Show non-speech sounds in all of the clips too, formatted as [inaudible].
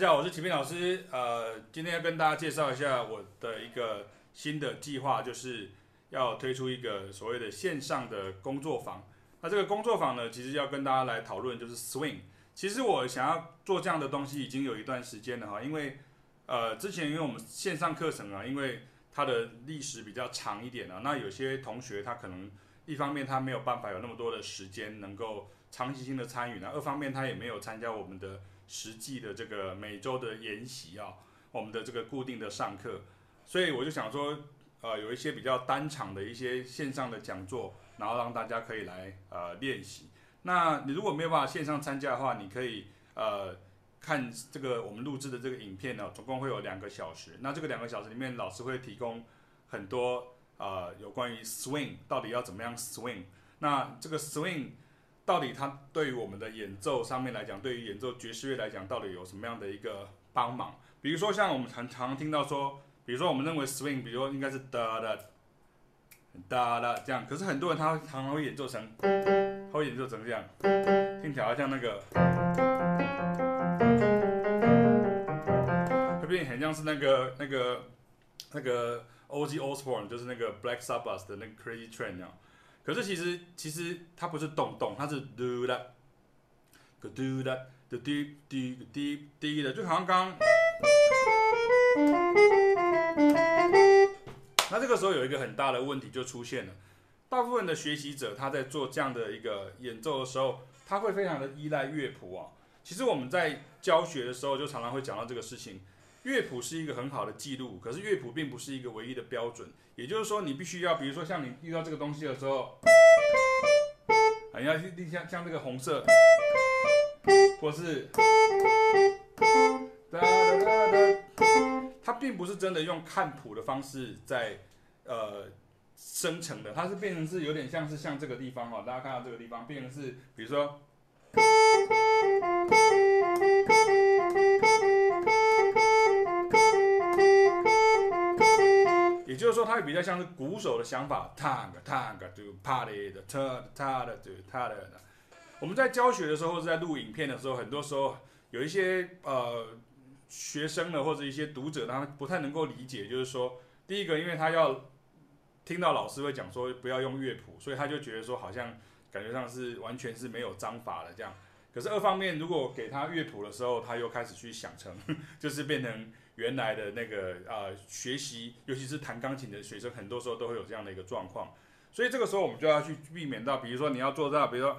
大家好，我是启斌老师。呃，今天要跟大家介绍一下我的一个新的计划，就是要推出一个所谓的线上的工作坊。那这个工作坊呢，其实要跟大家来讨论就是 Swing。其实我想要做这样的东西已经有一段时间了哈，因为呃之前因为我们线上课程啊，因为它的历史比较长一点啊，那有些同学他可能一方面他没有办法有那么多的时间能够长期性的参与呢，二方面他也没有参加我们的。实际的这个每周的研习啊，我们的这个固定的上课，所以我就想说，呃，有一些比较单场的一些线上的讲座，然后让大家可以来呃练习。那你如果没有办法线上参加的话，你可以呃看这个我们录制的这个影片呢，总共会有两个小时。那这个两个小时里面，老师会提供很多呃有关于 swing 到底要怎么样 swing，那这个 swing。到底它对于我们的演奏上面来讲，对于演奏爵士乐来讲，到底有什么样的一个帮忙？比如说像我们常常听到说，比如说我们认为 swing，比如说应该是哒哒哒哒这样，可是很多人他常常会演奏成，他会演奏成这样，听起来像那个，会变很像是那个那个那个 O G Osborne，就是那个 Black Sabbath 的那个 Crazy Train 那样。可是其实其实它不是咚咚，它是嘟啦，个嘟啦，的滴滴滴滴的，就好像刚。那这个时候有一个很大的问题就出现了，大部分的学习者他在做这样的一个演奏的时候，他会非常的依赖乐谱啊。其实我们在教学的时候就常常会讲到这个事情。乐谱是一个很好的记录，可是乐谱并不是一个唯一的标准。也就是说，你必须要，比如说像你遇到这个东西的时候，啊，你要去像像这个红色，或是，哒哒哒，它并不是真的用看谱的方式在呃生成的，它是变成是有点像是像这个地方哈，大家看到这个地方变成是，比如说。也就是说，它比较像是鼓手的想法，哒个哒个就啪的的，哒哒的就哒的的。我们在教学的时候，或者在录影片的时候，很多时候有一些呃学生呢，或者一些读者，他们不太能够理解，就是说，第一个，因为他要听到老师会讲说不要用乐谱，所以他就觉得说好像感觉上是完全是没有章法的这样。可是二方面，如果给他乐谱的时候，他又开始去想成，[laughs] 就是变成。原来的那个呃学习，尤其是弹钢琴的学生，很多时候都会有这样的一个状况，所以这个时候我们就要去避免到，比如说你要做到，比如说，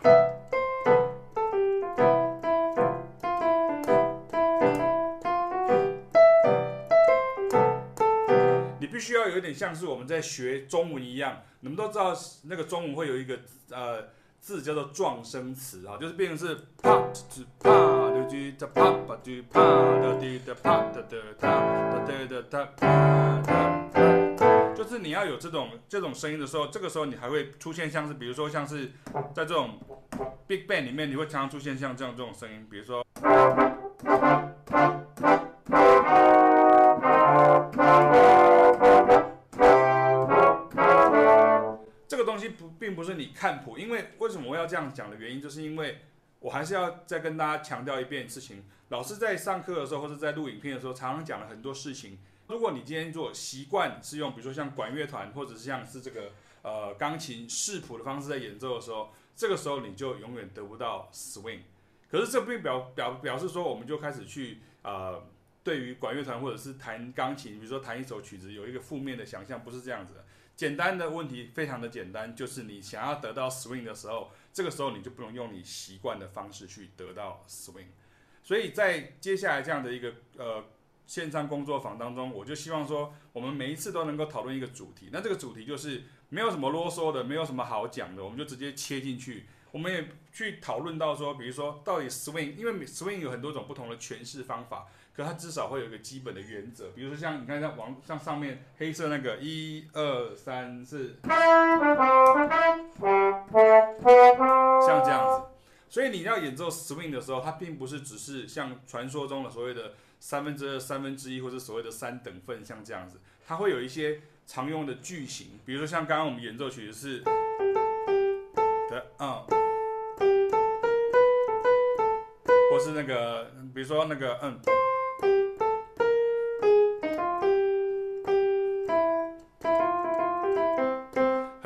你必须要有一点像是我们在学中文一样，你们都知道那个中文会有一个呃字叫做撞声词啊，就是变成是啪啪啪。哒啪啪哒啪哒滴哒啪哒哒哒哒哒哒啪哒，就是你要有这种这种声音的时候，这个时候你还会出现像是，比如说像是在这种 big band 里面，你会常常出现像这样这种声音，比如说，这个东西不并不是你看谱，因为为什么我要这样讲的原因，就是因为。我还是要再跟大家强调一遍事情。老师在上课的时候，或者在录影片的时候，常常讲了很多事情。如果你今天做习惯是用，比如说像管乐团，或者是像是这个呃钢琴视谱的方式在演奏的时候，这个时候你就永远得不到 swing。可是这并表表表示说，我们就开始去呃对于管乐团或者是弹钢琴，比如说弹一首曲子，有一个负面的想象，不是这样子的。简单的问题非常的简单，就是你想要得到 swing 的时候。这个时候你就不能用你习惯的方式去得到 swing，所以在接下来这样的一个呃线上工作坊当中，我就希望说，我们每一次都能够讨论一个主题。那这个主题就是没有什么啰嗦的，没有什么好讲的，我们就直接切进去。我们也去讨论到说，比如说到底 swing，因为 swing 有很多种不同的诠释方法，可它至少会有一个基本的原则。比如说像你看像网像上面黑色那个一二三四。像这样子，所以你要演奏 swing 的时候，它并不是只是像传说中的所谓的三分之二、三分之一，或者所谓的三等份，像这样子，它会有一些常用的句型，比如说像刚刚我们演奏曲是的，嗯，或是那个，比如说那个，嗯。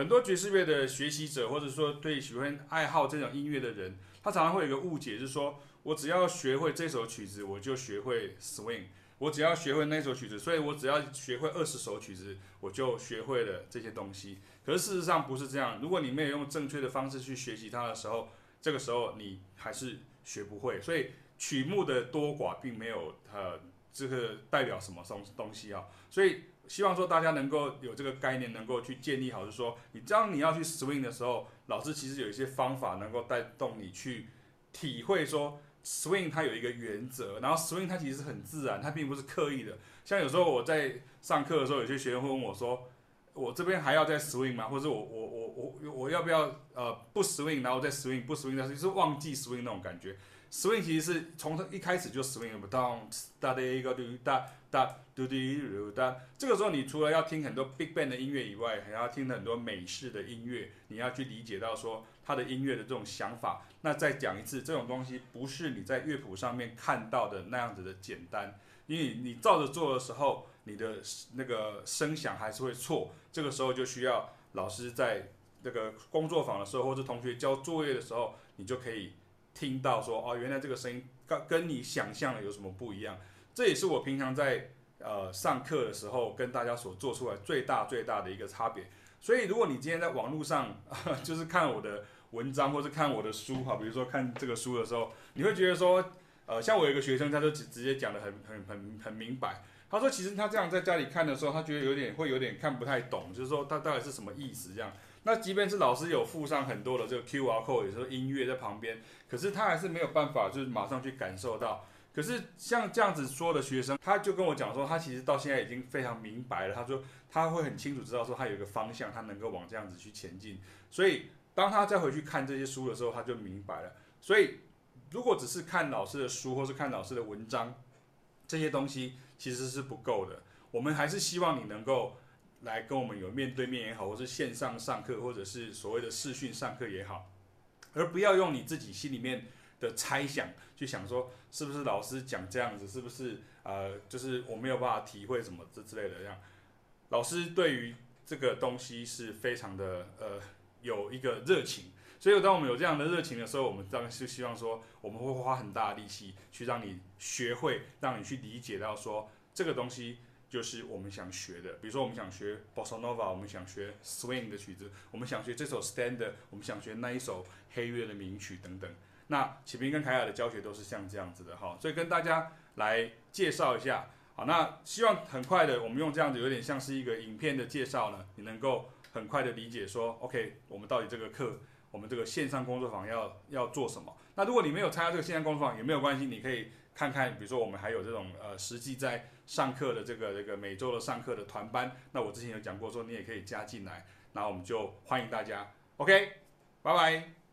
很多爵士乐的学习者，或者说对喜欢爱好这种音乐的人，他常常会有一个误解，就是说我只要学会这首曲子，我就学会 swing；我只要学会那首曲子，所以我只要学会二十首曲子，我就学会了这些东西。可是事实上不是这样。如果你没有用正确的方式去学习它的时候，这个时候你还是学不会。所以曲目的多寡并没有呃这个代表什么东东西啊。所以。希望说大家能够有这个概念，能够去建立好，就是说，你当你要去 swing 的时候，老师其实有一些方法能够带动你去体会说 swing 它有一个原则，然后 swing 它其实是很自然，它并不是刻意的。像有时候我在上课的时候，有些学生会问我说，我这边还要再 swing 吗？或者我我我我我要不要呃不 swing，然后再 swing 不 swing，但是就是忘记 swing 那种感觉。Swing 其实是从一开始就 swing 不动，哒的一个嘟哒哒嘟嘟噜哒。这个时候，你除了要听很多 big band 的音乐以外，还要听很多美式的音乐，你要去理解到说他的音乐的这种想法。那再讲一次，这种东西不是你在乐谱上面看到的那样子的简单，因为你照着做的时候，你的那个声响还是会错。这个时候就需要老师在这个工作坊的时候，或者同学交作业的时候，你就可以。听到说哦，原来这个声音跟跟你想象的有什么不一样？这也是我平常在呃上课的时候跟大家所做出来最大最大的一个差别。所以如果你今天在网络上 [laughs] 就是看我的文章或者看我的书哈，比如说看这个书的时候，你会觉得说呃，像我有一个学生，他就直直接讲的很很很很明白。他说其实他这样在家里看的时候，他觉得有点会有点看不太懂，就是说他到底是什么意思这样。那即便是老师有附上很多的这个 QR code，有时候音乐在旁边，可是他还是没有办法，就是马上去感受到。可是像这样子说的学生，他就跟我讲说，他其实到现在已经非常明白了。他说他会很清楚知道说他有一个方向，他能够往这样子去前进。所以当他再回去看这些书的时候，他就明白了。所以如果只是看老师的书或是看老师的文章，这些东西其实是不够的。我们还是希望你能够。来跟我们有面对面也好，或是线上上课，或者是所谓的视讯上课也好，而不要用你自己心里面的猜想去想说，是不是老师讲这样子，是不是呃，就是我没有办法体会什么这之类的这样。老师对于这个东西是非常的呃有一个热情，所以当我们有这样的热情的时候，我们当然是希望说，我们会花很大的力气去让你学会，让你去理解到说这个东西。就是我们想学的，比如说我们想学 Bossa Nova，我们想学 Swing 的曲子，我们想学这首 Standard，我们想学那一首黑乐的名曲等等。那启明跟凯雅的教学都是像这样子的哈，所以跟大家来介绍一下。好，那希望很快的，我们用这样子有点像是一个影片的介绍呢，你能够很快的理解说，OK，我们到底这个课，我们这个线上工作坊要要做什么？那如果你没有参加这个线上工作坊也没有关系，你可以。看看，比如说我们还有这种呃，实际在上课的这个这个每周的上课的团班，那我之前有讲过说你也可以加进来，那我们就欢迎大家，OK，拜拜。